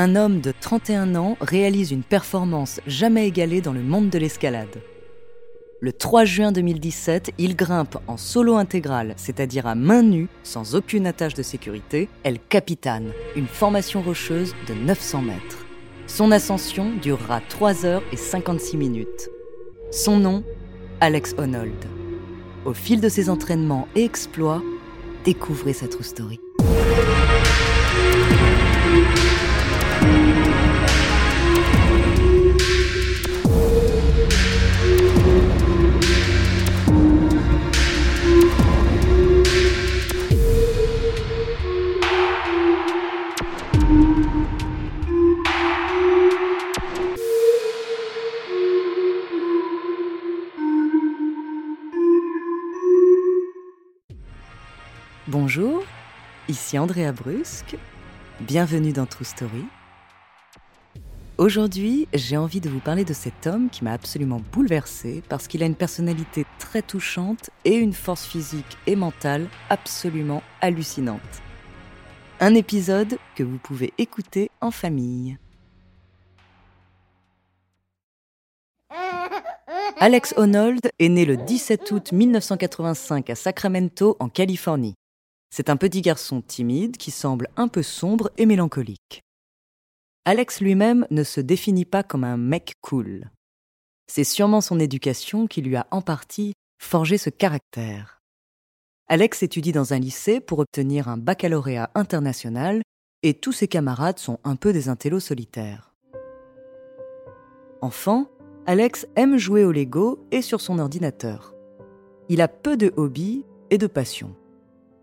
Un homme de 31 ans réalise une performance jamais égalée dans le monde de l'escalade. Le 3 juin 2017, il grimpe en solo intégral, c'est-à-dire à main nue, sans aucune attache de sécurité, El Capitan, une formation rocheuse de 900 mètres. Son ascension durera 3 heures et 56 minutes. Son nom, Alex Honnold. Au fil de ses entraînements et exploits, découvrez sa true story. Bonjour, ici Andrea Brusque. Bienvenue dans True Story. Aujourd'hui, j'ai envie de vous parler de cet homme qui m'a absolument bouleversée parce qu'il a une personnalité très touchante et une force physique et mentale absolument hallucinante. Un épisode que vous pouvez écouter en famille. Alex Honnold est né le 17 août 1985 à Sacramento, en Californie. C'est un petit garçon timide qui semble un peu sombre et mélancolique. Alex lui-même ne se définit pas comme un mec cool. C'est sûrement son éducation qui lui a en partie forgé ce caractère. Alex étudie dans un lycée pour obtenir un baccalauréat international et tous ses camarades sont un peu des intellos solitaires. Enfant, Alex aime jouer au Lego et sur son ordinateur. Il a peu de hobbies et de passions.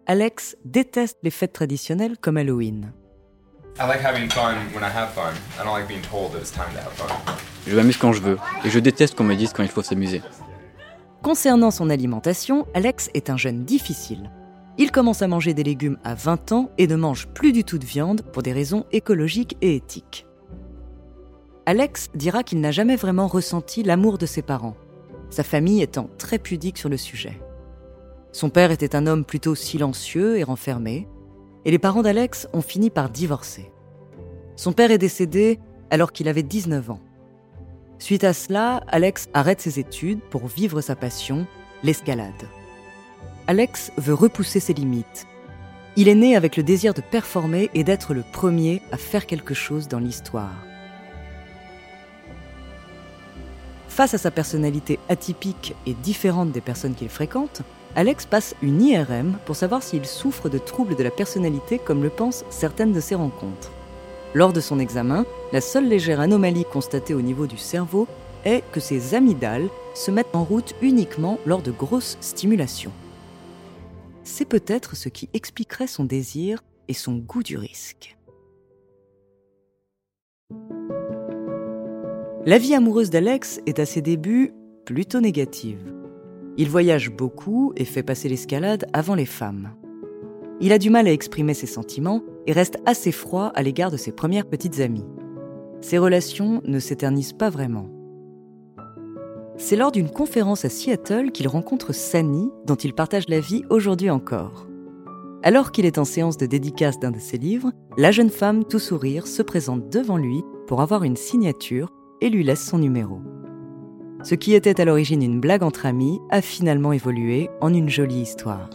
Alex déteste les fêtes traditionnelles comme Halloween. Je m'amuse quand je veux, et je déteste qu'on me dise quand il faut s'amuser. Concernant son alimentation, Alex est un jeune difficile. Il commence à manger des légumes à 20 ans et ne mange plus du tout de viande pour des raisons écologiques et éthiques. Alex dira qu'il n'a jamais vraiment ressenti l'amour de ses parents, sa famille étant très pudique sur le sujet. Son père était un homme plutôt silencieux et renfermé, et les parents d'Alex ont fini par divorcer. Son père est décédé alors qu'il avait 19 ans. Suite à cela, Alex arrête ses études pour vivre sa passion, l'escalade. Alex veut repousser ses limites. Il est né avec le désir de performer et d'être le premier à faire quelque chose dans l'histoire. Face à sa personnalité atypique et différente des personnes qu'il fréquente, Alex passe une IRM pour savoir s'il souffre de troubles de la personnalité comme le pensent certaines de ses rencontres. Lors de son examen, la seule légère anomalie constatée au niveau du cerveau est que ses amygdales se mettent en route uniquement lors de grosses stimulations. C'est peut-être ce qui expliquerait son désir et son goût du risque. La vie amoureuse d'Alex est à ses débuts plutôt négative. Il voyage beaucoup et fait passer l'escalade avant les femmes. Il a du mal à exprimer ses sentiments et reste assez froid à l'égard de ses premières petites amies. Ses relations ne s'éternisent pas vraiment. C'est lors d'une conférence à Seattle qu'il rencontre Sani, dont il partage la vie aujourd'hui encore. Alors qu'il est en séance de dédicace d'un de ses livres, la jeune femme, tout sourire, se présente devant lui pour avoir une signature et lui laisse son numéro. Ce qui était à l'origine une blague entre amis a finalement évolué en une jolie histoire.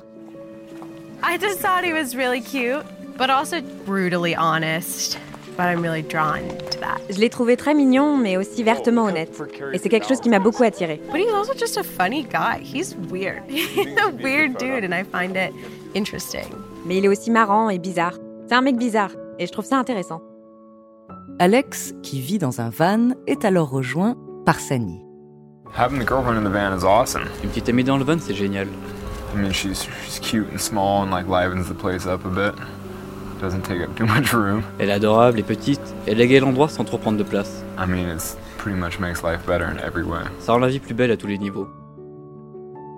I just thought he was really cute. but also brutally honest. But I'm really drawn to that. Je l'ai trouvé très mignon, mais aussi vertement honnête. Et c'est quelque chose qui m'a beaucoup attiré. But he's also just a funny guy. He's weird. He's a weird dude, and I find it interesting. Mais il est aussi marrant et bizarre. C'est un mec bizarre, et je trouve ça intéressant. Alex, qui vit dans un van, est alors rejoint par Sani. Having the girlfriend in the van is awesome. Une petite amie dans le van, c'est génial. I mean, she's she's cute and small and like livens the place up a bit. Doesn't take up too much room. Elle est adorable et petite, et elle égaye l'endroit sans trop prendre de place. I mean, it's pretty much makes life better in every way. Ça rend la vie plus belle à tous les niveaux.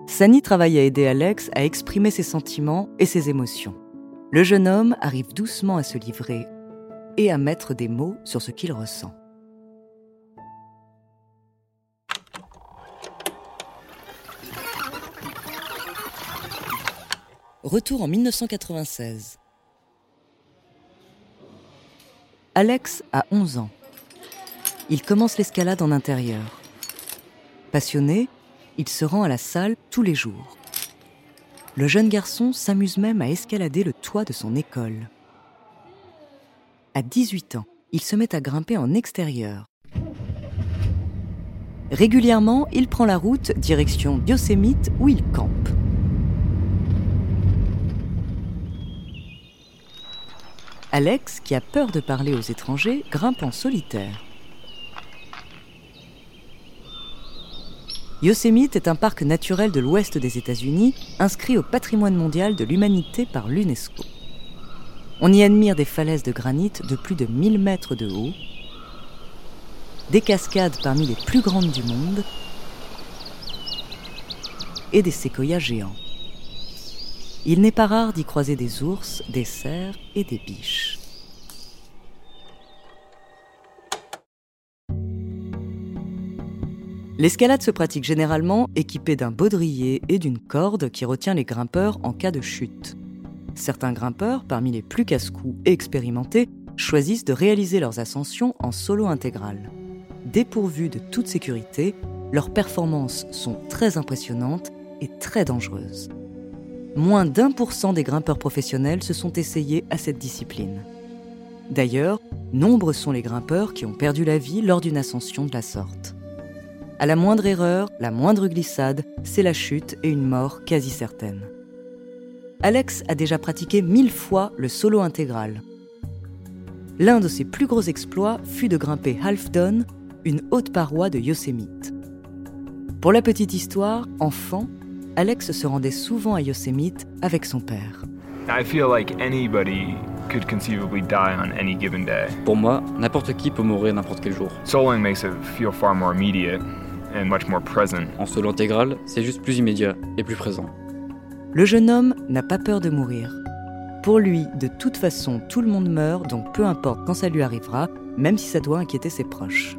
Sani travaille à aider Alex à exprimer ses sentiments et ses émotions. Le jeune homme arrive doucement à se livrer et à mettre des mots sur ce qu'il ressent. Retour en 1996. Alex a 11 ans. Il commence l'escalade en intérieur. Passionné, il se rend à la salle tous les jours. Le jeune garçon s'amuse même à escalader le toit de son école. À 18 ans, il se met à grimper en extérieur. Régulièrement, il prend la route direction Yosemite où il campe. Alex, qui a peur de parler aux étrangers, grimpe en solitaire. Yosemite est un parc naturel de l'ouest des États-Unis, inscrit au patrimoine mondial de l'humanité par l'UNESCO. On y admire des falaises de granit de plus de 1000 mètres de haut, des cascades parmi les plus grandes du monde et des séquoias géants. Il n'est pas rare d'y croiser des ours, des cerfs et des biches. L'escalade se pratique généralement équipée d'un baudrier et d'une corde qui retient les grimpeurs en cas de chute. Certains grimpeurs, parmi les plus casse-coups et expérimentés, choisissent de réaliser leurs ascensions en solo intégral. Dépourvus de toute sécurité, leurs performances sont très impressionnantes et très dangereuses. Moins d'un pour cent des grimpeurs professionnels se sont essayés à cette discipline. D'ailleurs, nombreux sont les grimpeurs qui ont perdu la vie lors d'une ascension de la sorte. À la moindre erreur, la moindre glissade, c'est la chute et une mort quasi certaine. Alex a déjà pratiqué mille fois le solo intégral. L'un de ses plus gros exploits fut de grimper Half Dome, une haute paroi de Yosemite. Pour la petite histoire, enfant, Alex se rendait souvent à Yosemite avec son père. Pour moi, n'importe qui peut mourir n'importe quel jour. En solo intégral, c'est juste plus immédiat et plus présent. Le jeune homme n'a pas peur de mourir. Pour lui, de toute façon, tout le monde meurt, donc peu importe quand ça lui arrivera, même si ça doit inquiéter ses proches.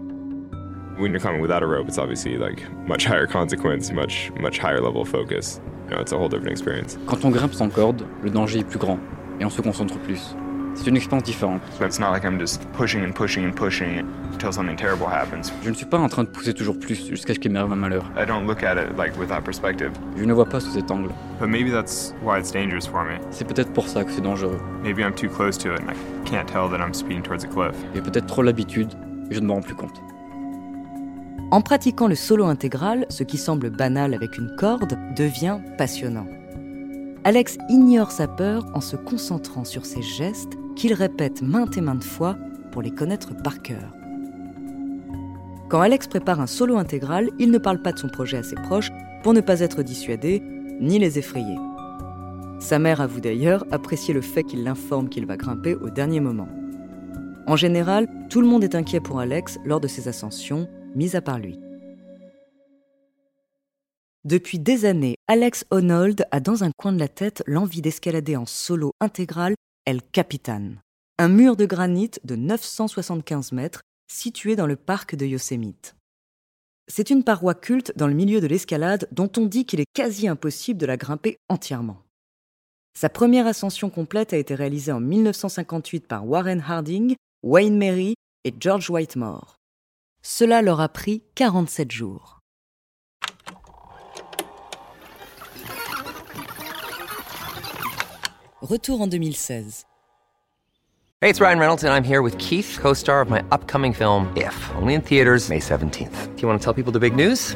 When you're climbing without a rope, it's obviously like much higher consequence, much much higher level of focus. You know, it's a whole different experience. Quand on grimpe sans corde, le danger est plus grand et on se concentre plus. C'est une expérience différente. So it's not like I'm just pushing and pushing and pushing until something terrible happens. Je ne suis pas en train de pousser toujours plus jusqu'à ce qu'il m'arrive un malheur. I don't look at it like with that perspective. Je ne vois pas sous cet angle. But maybe that's why it's dangerous for me. C'est peut-être pour ça que c'est dangereux. Maybe I'm too close to it and I can't tell that I'm speeding towards a cliff. J'ai peut-être trop l'habitude et je ne m'en rends plus compte. En pratiquant le solo intégral, ce qui semble banal avec une corde devient passionnant. Alex ignore sa peur en se concentrant sur ses gestes qu'il répète maintes et maintes fois pour les connaître par cœur. Quand Alex prépare un solo intégral, il ne parle pas de son projet à ses proches pour ne pas être dissuadé ni les effrayer. Sa mère avoue d'ailleurs apprécier le fait qu'il l'informe qu'il va grimper au dernier moment. En général, tout le monde est inquiet pour Alex lors de ses ascensions, mis à part lui. Depuis des années, Alex Honnold a dans un coin de la tête l'envie d'escalader en solo intégral El Capitan, un mur de granit de 975 mètres situé dans le parc de Yosemite. C'est une paroi culte dans le milieu de l'escalade dont on dit qu'il est quasi impossible de la grimper entièrement. Sa première ascension complète a été réalisée en 1958 par Warren Harding, Wayne Mary et George Whitemore. Cela leur a pris 47 jours. Retour en 2016. Hey, it's Ryan Reynolds, and I'm here with Keith, co star of my upcoming film, If, only in theaters, May 17th. Do you want to tell people the big news?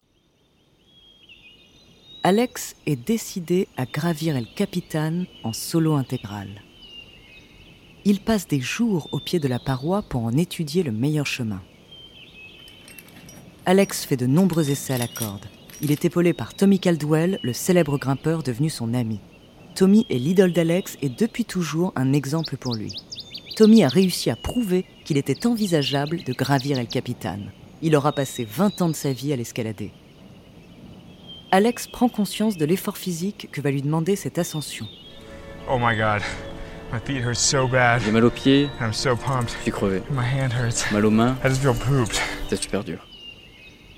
Alex est décidé à gravir El Capitan en solo intégral. Il passe des jours au pied de la paroi pour en étudier le meilleur chemin. Alex fait de nombreux essais à la corde. Il est épaulé par Tommy Caldwell, le célèbre grimpeur devenu son ami. Tommy est l'idole d'Alex et depuis toujours un exemple pour lui. Tommy a réussi à prouver qu'il était envisageable de gravir El Capitan. Il aura passé 20 ans de sa vie à l'escalader. Alex prend conscience de l'effort physique que va lui demander cette ascension. Oh my god. My feet hurt so bad. J'ai mal aux pieds. I'm so pumped. Je suis crevé. My hand hurts. Mal aux mains. I just feel pooped. C'est super dur.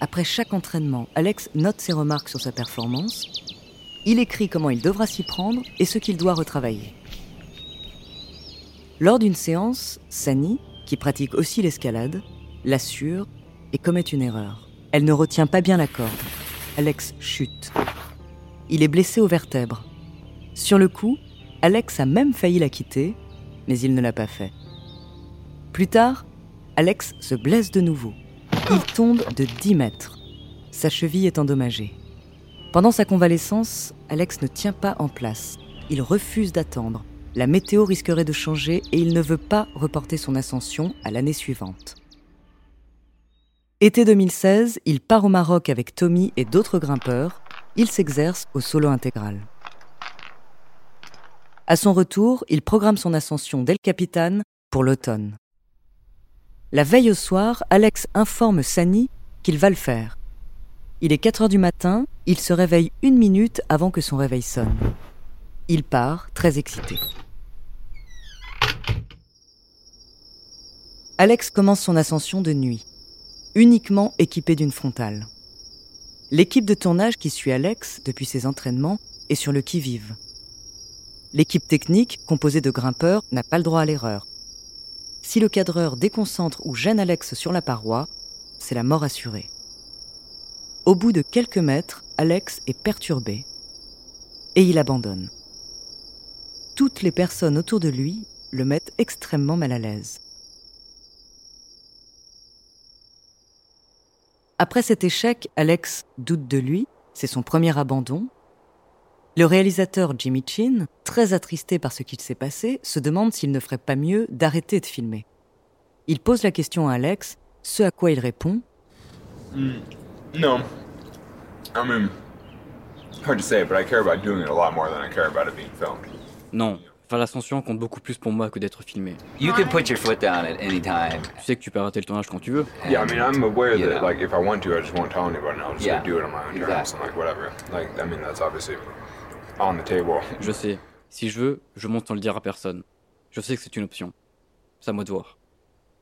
Après chaque entraînement, Alex note ses remarques sur sa performance. Il écrit comment il devra s'y prendre et ce qu'il doit retravailler. Lors d'une séance, Sani, qui pratique aussi l'escalade, l'assure et commet une erreur. Elle ne retient pas bien la corde. Alex chute. Il est blessé aux vertèbres. Sur le coup, Alex a même failli la quitter, mais il ne l'a pas fait. Plus tard, Alex se blesse de nouveau. Il tombe de 10 mètres. Sa cheville est endommagée. Pendant sa convalescence, Alex ne tient pas en place. Il refuse d'attendre. La météo risquerait de changer et il ne veut pas reporter son ascension à l'année suivante. Été 2016, il part au Maroc avec Tommy et d'autres grimpeurs. Il s'exerce au solo intégral. À son retour, il programme son ascension d'El Capitan pour l'automne. La veille au soir, Alex informe Sani qu'il va le faire. Il est 4 heures du matin, il se réveille une minute avant que son réveil sonne. Il part, très excité. Alex commence son ascension de nuit, uniquement équipé d'une frontale. L'équipe de tournage qui suit Alex depuis ses entraînements est sur le qui-vive. L'équipe technique, composée de grimpeurs, n'a pas le droit à l'erreur. Si le cadreur déconcentre ou gêne Alex sur la paroi, c'est la mort assurée. Au bout de quelques mètres, Alex est perturbé et il abandonne. Toutes les personnes autour de lui le mettent extrêmement mal à l'aise. Après cet échec, Alex doute de lui, c'est son premier abandon. Le réalisateur Jimmy Chin, très attristé par ce qu'il s'est passé, se demande s'il ne ferait pas mieux d'arrêter de filmer. Il pose la question à Alex, ce à quoi il répond Mm, no. I mean, hard to say, but I care about doing it a lot more than I care about it being filmed. Non, faire l'ascension compte beaucoup plus pour moi que d'être filmé. You can put your foot down at any time. Tu sais que tu peux arrêter le tournage quand tu veux. Yeah, I mean, I'm aware You that, know. like, if I want to, I just won't tell anybody. I'll just Yeah, like, do it on my own terms exactly. and, like, whatever. Like, I mean, that's obviously on the table. Je sais. Si je veux, je monte sans le dire à personne. Je sais que c'est une option. C'est à moi de voir.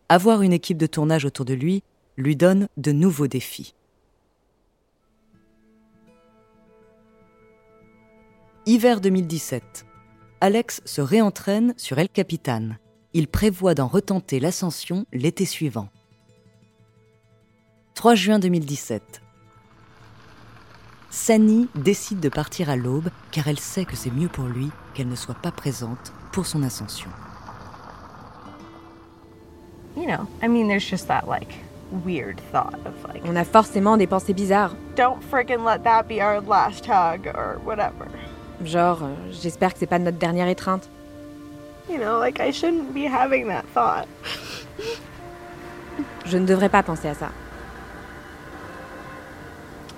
Avoir une équipe de tournage autour de lui lui donne de nouveaux défis. Hiver 2017. Alex se réentraîne sur El Capitan. Il prévoit d'en retenter l'ascension l'été suivant. 3 juin 2017. Sani décide de partir à l'aube car elle sait que c'est mieux pour lui qu'elle ne soit pas présente pour son ascension. You know, I mean, there's just that like weird thought of like, On a forcément des pensées bizarres. don't freaking let that be our last hug or whatever. Genre, euh, j'espère que c'est pas notre dernière étreinte. You know, like I shouldn't be having that thought. Je ne devrais pas penser à ça.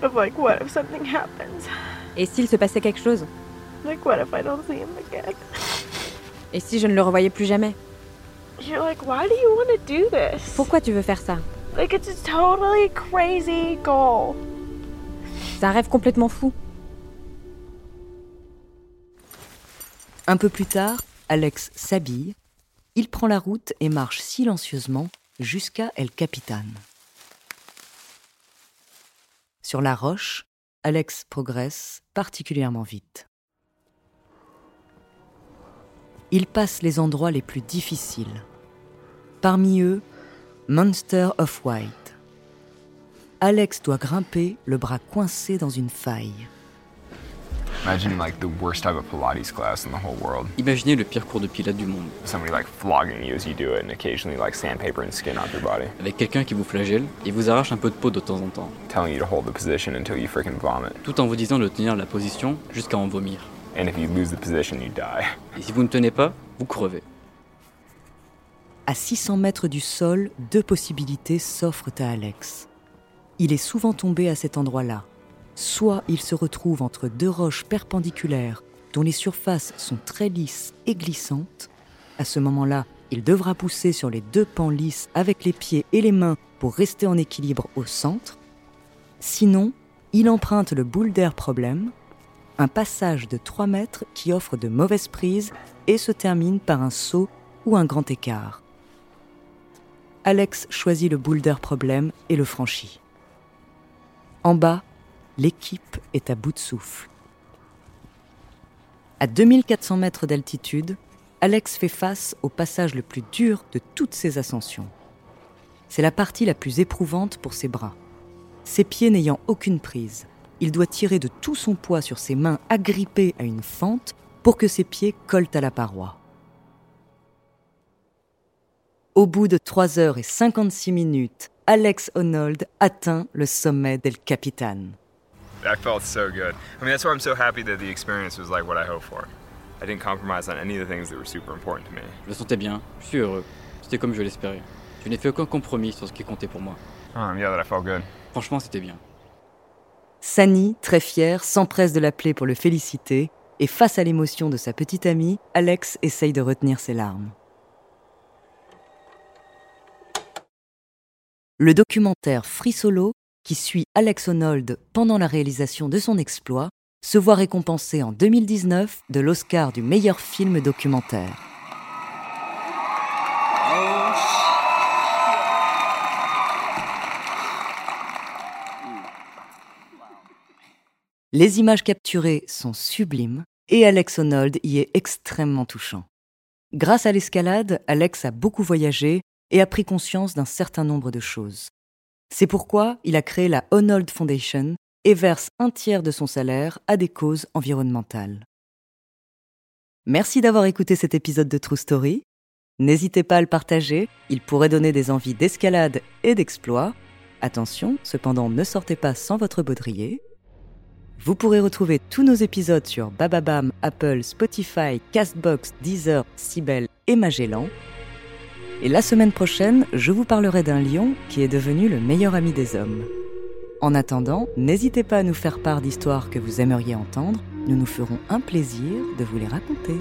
Of like, what if something happens? Et s'il se passait quelque chose? Like, what if I don't see him again? Et si je ne le revoyais plus jamais? You're like, why do you want to do this? Pourquoi tu veux faire ça? Like, it's a totally crazy goal. C'est un rêve complètement fou. Un peu plus tard, Alex s'habille, il prend la route et marche silencieusement jusqu'à El Capitan. Sur la roche, Alex progresse particulièrement vite. Il passe les endroits les plus difficiles. Parmi eux, Monster of White. Alex doit grimper le bras coincé dans une faille. Imagine like the worst type of Pilates class in the whole world. Imaginez le pire cours de pilates du monde. Somebody like flogging you as you do it and occasionally like sandpaper and skin off your body. Avec quelqu'un qui vous flagelle et vous arrache un peu de peau de temps en temps. Telling you to hold the position until you freaking vomit. Tout en vous disant de tenir la position jusqu'à en vomir. And if you lose the position, you die. Et si vous ne tenez pas, vous crevez. À 600 mètres du sol, deux possibilités s'offrent à Alex. Il est souvent tombé à cet endroit-là. Soit il se retrouve entre deux roches perpendiculaires dont les surfaces sont très lisses et glissantes. À ce moment-là, il devra pousser sur les deux pans lisses avec les pieds et les mains pour rester en équilibre au centre. Sinon, il emprunte le boule d'air problème, un passage de 3 mètres qui offre de mauvaises prises et se termine par un saut ou un grand écart. Alex choisit le boulder problème et le franchit. En bas, l'équipe est à bout de souffle. À 2400 mètres d'altitude, Alex fait face au passage le plus dur de toutes ses ascensions. C'est la partie la plus éprouvante pour ses bras. Ses pieds n'ayant aucune prise, il doit tirer de tout son poids sur ses mains agrippées à une fente pour que ses pieds collent à la paroi. Au bout de 3 heures et 56 minutes, Alex Honnold atteint le sommet del Capitan. That felt so good. I mean, that's why I'm so happy that the experience was like what I hoped for. I didn't compromise on any of the things that were super important to me. Je le sentais bien, je suis heureux. C'était comme je l'espérais. Je n'ai fait aucun compromis sur ce qui comptait pour moi. Um, yeah, that I felt good. Franchement, c'était bien. Sani, très fier, s'empresse de l'appeler pour le féliciter, et face à l'émotion de sa petite amie, Alex essaye de retenir ses larmes. Le documentaire Free Solo, qui suit Alex Honnold pendant la réalisation de son exploit, se voit récompensé en 2019 de l'Oscar du meilleur film documentaire. Les images capturées sont sublimes et Alex Honnold y est extrêmement touchant. Grâce à l'escalade, Alex a beaucoup voyagé et a pris conscience d'un certain nombre de choses. C'est pourquoi il a créé la Honnold Foundation et verse un tiers de son salaire à des causes environnementales. Merci d'avoir écouté cet épisode de True Story. N'hésitez pas à le partager, il pourrait donner des envies d'escalade et d'exploit. Attention, cependant, ne sortez pas sans votre baudrier. Vous pourrez retrouver tous nos épisodes sur Bababam, Apple, Spotify, Castbox, Deezer, Sibel et Magellan. Et la semaine prochaine, je vous parlerai d'un lion qui est devenu le meilleur ami des hommes. En attendant, n'hésitez pas à nous faire part d'histoires que vous aimeriez entendre, nous nous ferons un plaisir de vous les raconter.